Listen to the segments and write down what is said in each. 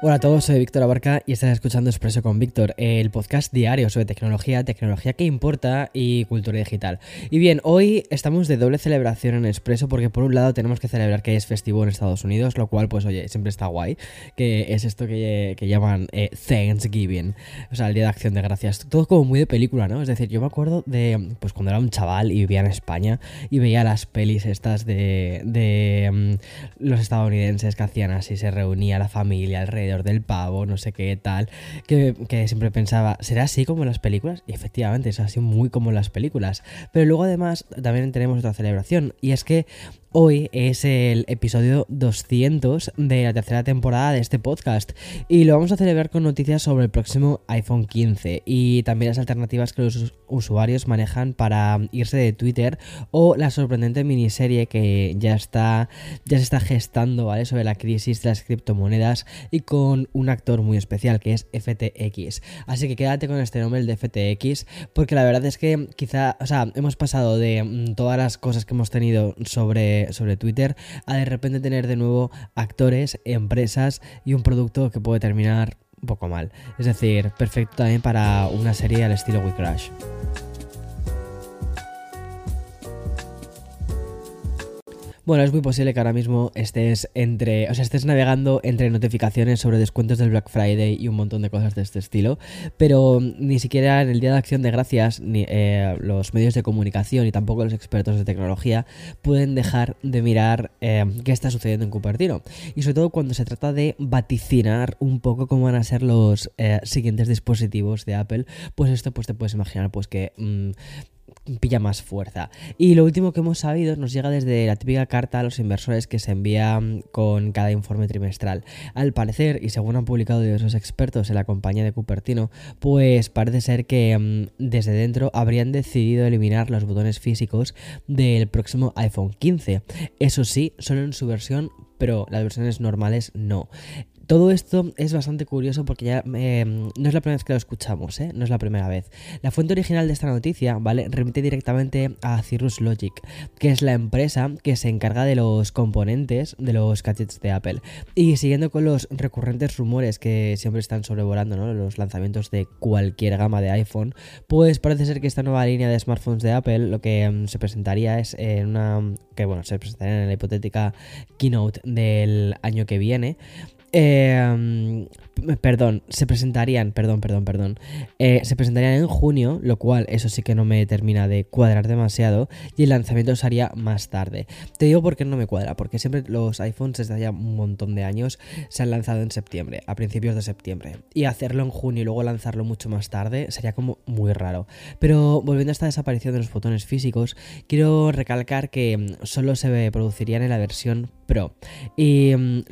Hola a todos, soy Víctor Abarca y estás escuchando Expreso con Víctor, el podcast diario sobre tecnología, tecnología que importa y cultura digital. Y bien, hoy estamos de doble celebración en Expreso porque por un lado tenemos que celebrar que es festivo en Estados Unidos, lo cual pues oye, siempre está guay, que es esto que, llaman eh, Thanksgiving, o sea, el Día de Acción de Gracias. Todo como muy de película, ¿no? Es decir, yo me acuerdo de pues cuando era un chaval y vivía en España y veía las pelis estas de, de mm, los estadounidenses que hacían así, se reunía la familia alrededor del pavo, no sé qué tal, que, siempre pensaba, ¿será así como en las películas? Y efectivamente, es así muy como en las películas. Pero luego además también tenemos otra celebración, y es que Hoy es el episodio 200 de la tercera temporada de este podcast y lo vamos a celebrar con noticias sobre el próximo iPhone 15 y también las alternativas que los usuarios manejan para irse de Twitter o la sorprendente miniserie que ya está ya se está gestando, ¿vale? sobre la crisis de las criptomonedas y con un actor muy especial que es FTX. Así que quédate con este nombre el de FTX porque la verdad es que quizá, o sea, hemos pasado de mm, todas las cosas que hemos tenido sobre sobre, Twitter a de repente tener de nuevo actores, empresas y un producto que puede terminar un poco mal. Es decir, perfecto también para una serie al estilo We Crash. Bueno, es muy posible que ahora mismo estés entre, o sea, estés navegando entre notificaciones sobre descuentos del Black Friday y un montón de cosas de este estilo, pero ni siquiera en el Día de Acción de Gracias ni eh, los medios de comunicación y tampoco los expertos de tecnología pueden dejar de mirar eh, qué está sucediendo en Cupertino. Y sobre todo cuando se trata de vaticinar un poco cómo van a ser los eh, siguientes dispositivos de Apple, pues esto pues te puedes imaginar pues que mm, pilla más fuerza. Y lo último que hemos sabido nos llega desde la típica carta a los inversores que se envía mm, con cada informe trimestral. Al parecer, y según han publicado diversos expertos en la compañía de Cupertino, pues parece ser que mm, desde dentro habrían decidido eliminar los botones físicos del próximo iPhone 15. Eso sí, solo en su versión pero las versiones normales no. Todo esto es bastante curioso porque ya em, no es la primera vez que lo escuchamos, ¿eh? no es la primera vez. La fuente original de esta noticia, ¿vale? Remite directamente a Cirrus Logic, que es la empresa que se encarga de los componentes de los gadgets de Apple. Y siguiendo con los recurrentes rumores que siempre están sobrevolando, ¿no? Los lanzamientos de cualquier gama de iPhone, pues parece ser que esta nueva línea de smartphones de Apple lo que em, se presentaría es en una... que bueno, se presentaría en la hipotética keynote del año que viene eh, perdón, se presentarían, perdón, perdón, perdón. Eh, se presentarían en junio, lo cual eso sí que no me termina de cuadrar demasiado. Y el lanzamiento se haría más tarde. Te digo por qué no me cuadra, porque siempre los iPhones desde ya un montón de años se han lanzado en septiembre, a principios de septiembre. Y hacerlo en junio y luego lanzarlo mucho más tarde sería como muy raro. Pero volviendo a esta desaparición de los botones físicos, quiero recalcar que mm, solo se producirían en la versión Pro. Y mm,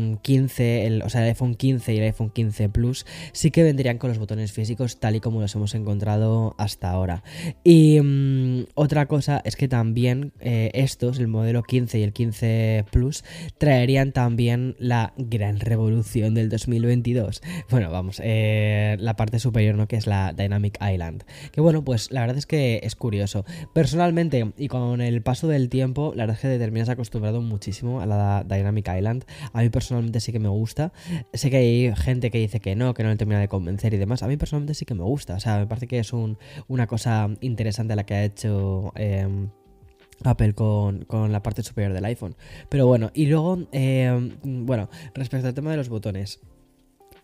los 15, mm, o sea, el iPhone 15 y el iPhone 15 Plus sí que vendrían con los botones físicos tal y como los hemos encontrado hasta ahora. Y mm, otra cosa es que también eh, estos, el modelo 15 y el 15 Plus, traerían también la gran revolución del 2022. Bueno, vamos, eh, la parte superior, ¿no? Que es la Dynamic Island. Que bueno, pues la verdad es que es curioso. Personalmente, y con el paso del tiempo, la verdad es que te terminas acostumbrado muchísimo a la Dynamic Island. A mí personalmente sí que me gusta que hay gente que dice que no, que no le termina de convencer y demás. A mí personalmente sí que me gusta. O sea, me parece que es una cosa interesante la que ha hecho. Em, Apple con, la parte superior del iPhone. Pero bueno, y luego, em, bueno, respecto al tema de los botones.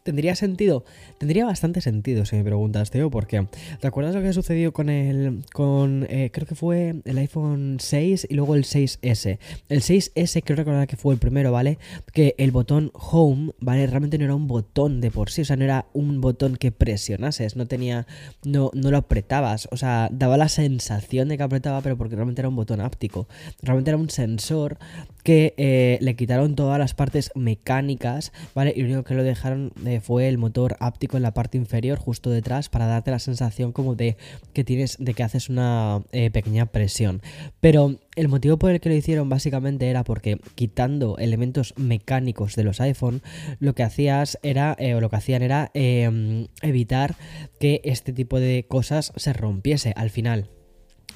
¿Tendría sentido? Tendría bastante sentido si me preguntas, Teo, porque ¿te acuerdas lo que sucedió con el. con. Eh, creo que fue el iPhone 6 y luego el 6S? El 6S, creo recordar que fue el primero, ¿vale? Que el botón Home, ¿vale? Realmente no era un botón de por sí, o sea, no era un botón que presionases, no tenía. no, no lo apretabas, o sea, daba la sensación de que apretaba, pero porque realmente era un botón áptico. Realmente era un sensor que eh, le quitaron todas las partes mecánicas, ¿vale? Y lo único que lo dejaron eh, fue el motor áptico en la parte inferior, justo detrás, para darte la sensación como de que tienes, de que haces una eh, pequeña presión. Pero el motivo por el que lo hicieron básicamente era porque quitando elementos mecánicos de los iPhone, lo que hacías era, o lo que hacían era em, evitar que este tipo de cosas se rompiese al final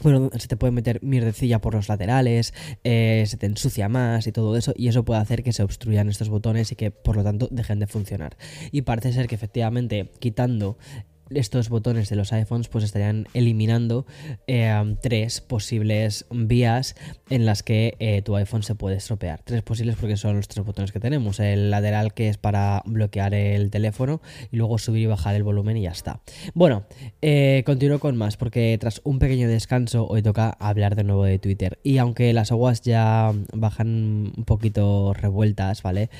bueno, se te puede meter mierdecilla por los laterales, eh, se te ensucia más y todo eso, y eso puede hacer que se obstruyan estos botones y que por lo tanto dejen de funcionar. Y parece ser que efectivamente quitando estos botones de los iPhones pues estarían eliminando eh, tres posibles vías en las que eh, tu iPhone se puede estropear. Tres posibles porque son los tres botones que tenemos. El lateral que es para bloquear el teléfono y luego subir y bajar el volumen y ya está. Bueno, eh, continúo con más porque tras un pequeño descanso hoy toca hablar de nuevo de Twitter. Y aunque las aguas ya bajan un poquito revueltas, ¿vale?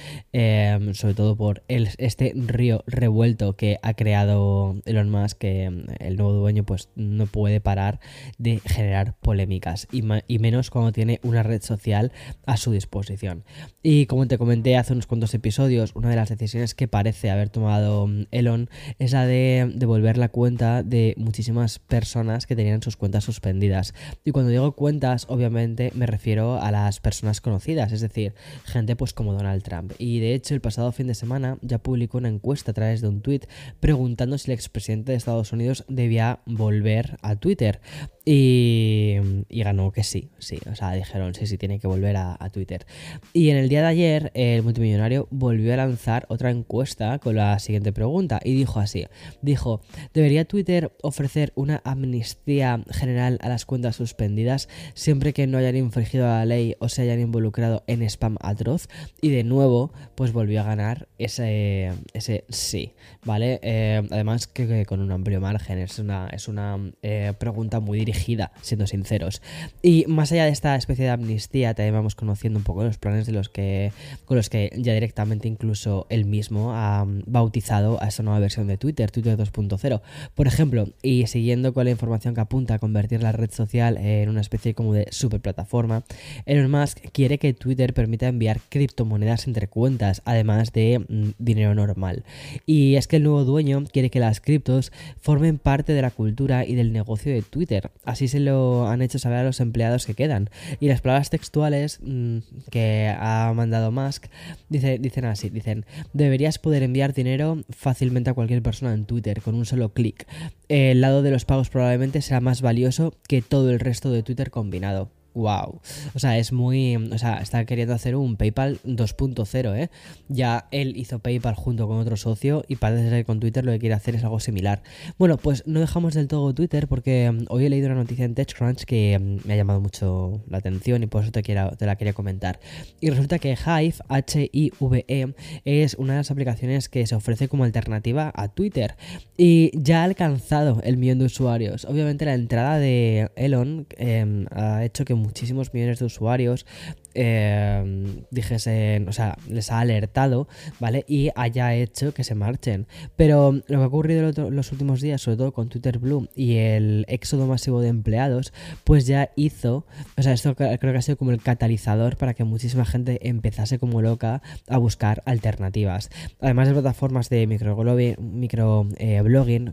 sobre todo por el, este río revuelto que ha creado el más que mm, el nuevo dueño pues no puede parar de generar polémicas y, menos cuando tiene una red social a su disposición. Y como te comenté hace unos cuantos episodios, una de las decisiones que parece haber tomado mm, Elon es la de devolver la cuenta de muchísimas personas que tenían sus cuentas suspendidas. Y cuando digo cuentas, obviamente me refiero a las personas conocidas, es decir, gente pues como Donald Trump. Y de hecho el pasado fin de semana ya publicó una encuesta a través de un tweet preguntando si la de Estados Unidos debía volver a Twitter. Y, ganó que sí, sí. O sea, dijeron, sí, sí, tiene que volver a, Twitter. Y en el día de ayer, el multimillonario volvió a lanzar otra encuesta con la siguiente pregunta. Y dijo así: Dijo, ¿debería Twitter ofrecer una amnistía general a las cuentas suspendidas siempre que no hayan infringido la ley o se hayan involucrado en spam atroz? Y de nuevo, pues volvió a ganar ese, ese sí, ¿vale? Eh, además que con un amplio margen. Es una, es una eh, pregunta muy siendo sinceros. Y más allá de esta especie de amnistía, también vamos conociendo un poco los planes de los que, con los que ya directamente incluso él mismo ha bautizado a esta nueva versión de Twitter, Twitter 2.0. Por ejemplo, y siguiendo con la información que apunta a convertir la red social en una especie como de superplataforma, Elon Musk quiere que Twitter permita enviar criptomonedas entre cuentas, además de mm, dinero normal. Y es que el nuevo dueño quiere que las criptos formen parte de la cultura y del negocio de Twitter. Así se lo han hecho saber a los empleados que quedan. Y las palabras textuales mm, que ha mandado Musk dice, dicen así, dicen, deberías poder enviar dinero fácilmente a cualquier persona en Twitter con un solo clic. El lado de los pagos probablemente será más valioso que todo el resto de Twitter combinado. Wow. O sea, es muy. O sea, está queriendo hacer un PayPal 2.0, ¿eh? Ya él hizo PayPal junto con otro socio y parece que con Twitter lo que quiere hacer es algo similar. Bueno, pues no dejamos del todo Twitter porque mm, hoy he leído una noticia en TechCrunch que mm, me ha llamado mucho la atención y por eso te, quiero, te la quería comentar. Y resulta que Hive, H-I-V-E, es una de las aplicaciones que se ofrece como alternativa a Twitter y ya ha alcanzado el millón de usuarios. Obviamente, la entrada de Elon em, ha hecho que muchísimos millones de usuarios eh, o sea, les ha alertado, ¿vale? Y haya hecho que se marchen. Pero lo que ha ocurrido los últimos días, sobre todo con Twitter Blue y el éxodo masivo de empleados, pues ya hizo, o sea, esto creo que ha sido como el catalizador para que muchísima gente empezase como loca a buscar alternativas. Además de plataformas de microblogging micro, eh,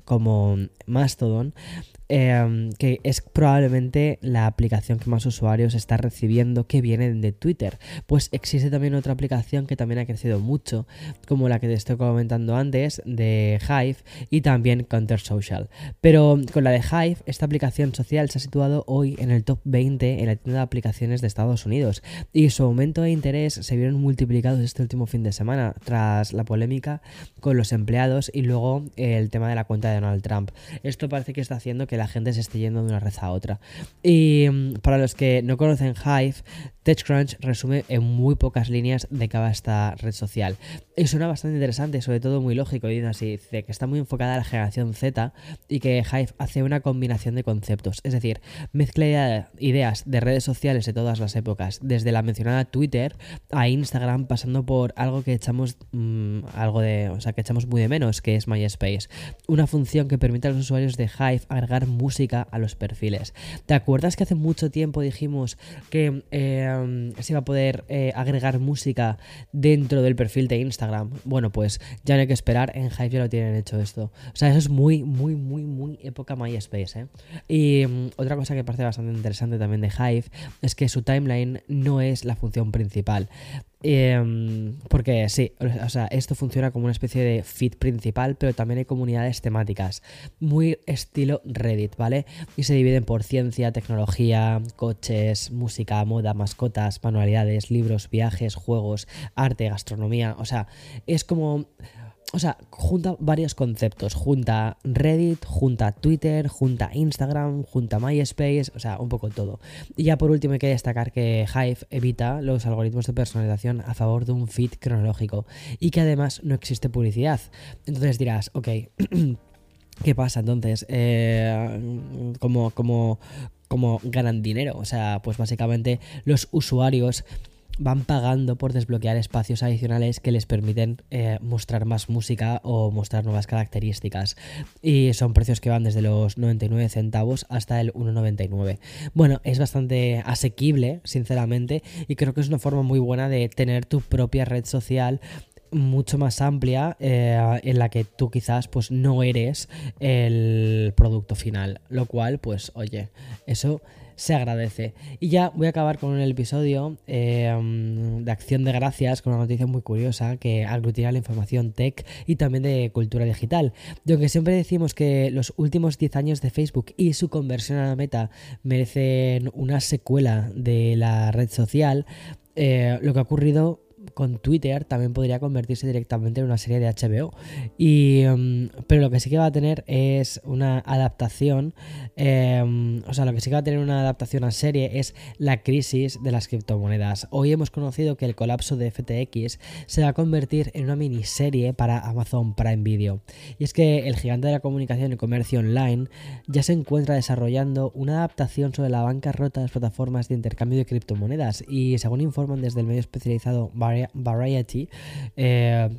como Mastodon, Em, que es probablemente la aplicación que más usuarios está recibiendo que viene de Twitter. Pues existe también otra aplicación que también ha crecido mucho, como la que te estoy comentando antes, de Hive y también Counter Social. Pero con la de Hive, esta aplicación social se ha situado hoy en el top 20 en la tienda de aplicaciones de Estados Unidos y su aumento de interés se vieron multiplicados este último fin de semana tras la polémica con los empleados y luego el tema de la cuenta de Donald Trump. Esto parece que está haciendo que la gente se esté yendo de una red a otra. Y mm, para los que no conocen Hive, TechCrunch resume en muy pocas líneas de qué va esta red social. Y suena bastante interesante, sobre todo muy lógico. Dice así, dice que está muy enfocada a la generación Z y que Hive hace una combinación de conceptos. Es decir, mezcla ideas de redes sociales de todas las épocas, desde la mencionada Twitter a Instagram, pasando por algo que echamos mm, algo de, o sea, que echamos muy de menos, que es MySpace. Una función que permite a los usuarios de Hive agregar música a los perfiles. ¿Te acuerdas que hace mucho tiempo dijimos que eh, eh, se va a poder eh, agregar música dentro del perfil de Instagram. Bueno, pues ya no hay que esperar, en Hive ya lo tienen hecho esto. O sea, eso es muy, muy, muy, muy época MySpace, ¿eh? Y mm, otra cosa que parece bastante interesante también de Hive es que su timeline no es la función principal. Em, porque sí, o sea, esto funciona como una especie de feed principal, pero también hay comunidades temáticas, muy estilo Reddit, ¿vale? Y se dividen por ciencia, tecnología, coches, música, moda, mascotas, manualidades, libros, viajes, juegos, arte, gastronomía, o sea, es como o sea, junta varios conceptos. Junta Reddit, junta Twitter, junta Instagram, junta MySpace, o sea, un poco todo. Y ya por último hay que destacar que Hive evita los algoritmos de personalización a favor de un feed cronológico y que además no existe publicidad. Entonces dirás, ok. ¿Qué pasa entonces? Eh, como, como, como ganan dinero. O sea, pues básicamente los usuarios van pagando por desbloquear espacios adicionales que les permiten eh, mostrar más música o mostrar nuevas características. Y son precios que van desde los 99 centavos hasta el 1,99. Bueno, es bastante asequible, sinceramente, y creo que es una forma muy buena de tener tu propia red social mucho más amplia eh, en la que tú quizás pues no eres el producto final lo cual pues oye eso se agradece. Y ya voy a acabar con el episodio em, de acción de gracias con una noticia muy curiosa que aglutina la información tech y también de cultura digital. De aunque siempre decimos que los últimos 10 años de Facebook y su conversión a la meta merecen una secuela de la red social, eh, lo que ha ocurrido con Twitter también podría convertirse directamente en una serie de HBO. Y, em, pero lo que sí que va a tener es una adaptación, em, o sea, lo que sí que va a tener una adaptación a serie es la crisis de las criptomonedas. Hoy hemos conocido que el colapso de FTX se va a convertir en una miniserie para Amazon Prime Video. Y es que el gigante de la comunicación y comercio online ya se encuentra desarrollando una adaptación sobre la bancarrota de las plataformas de intercambio de criptomonedas. Y según informan desde el medio especializado Variety, eh,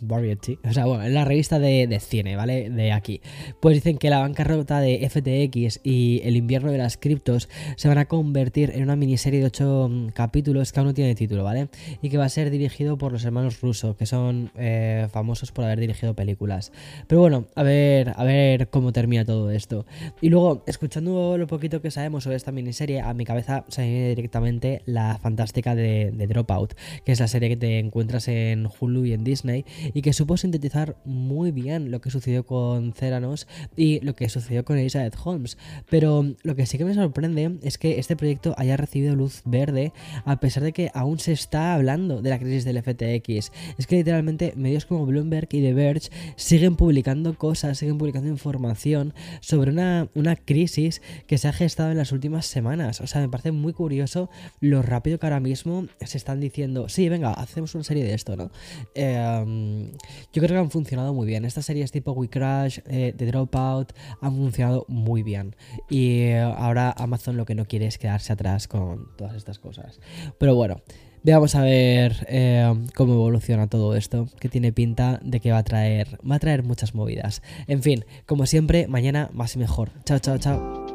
Variety, o sea, bueno, en la revista de, cine, ¿vale? De aquí. Pues dicen que la bancarrota de FTX y el invierno de las criptos se van a convertir en una miniserie de 8 mm, capítulos que aún no tiene título, ¿vale? Y que va a ser dirigido por los hermanos rusos, que son eh, famosos por haber dirigido películas. Pero bueno, a ver, a ver cómo termina todo esto. Y luego, escuchando lo poquito que sabemos sobre esta miniserie, a mi cabeza se viene directamente la fantástica de, de Dropout, que es la serie que te encuentras en Hulu y en Disney y que supo sintetizar muy bien lo que sucedió con Ceranos y lo que sucedió con Elizabeth Holmes. Pero lo que sí que me sorprende es que este proyecto haya recibido luz verde a pesar de que aún se está hablando de la crisis del FTX. Es que literalmente medios como Bloomberg y The Verge siguen publicando cosas, siguen publicando información sobre una, una crisis que se ha gestado en las últimas semanas. O sea, me parece muy curioso lo rápido que ahora mismo se están diciendo, sí, venga, hacemos una serie de esto, ¿no? Eh, yo creo que han funcionado muy bien. Estas series tipo We Crash, eh, The Dropout, han funcionado muy bien. Y eh, ahora Amazon lo que no quiere es quedarse atrás con todas estas cosas. Pero bueno. Veamos a ver eh, cómo evoluciona todo esto, que tiene pinta de que va a traer, va a traer muchas movidas. En fin, como siempre, mañana más y mejor. Chao, chao, chao.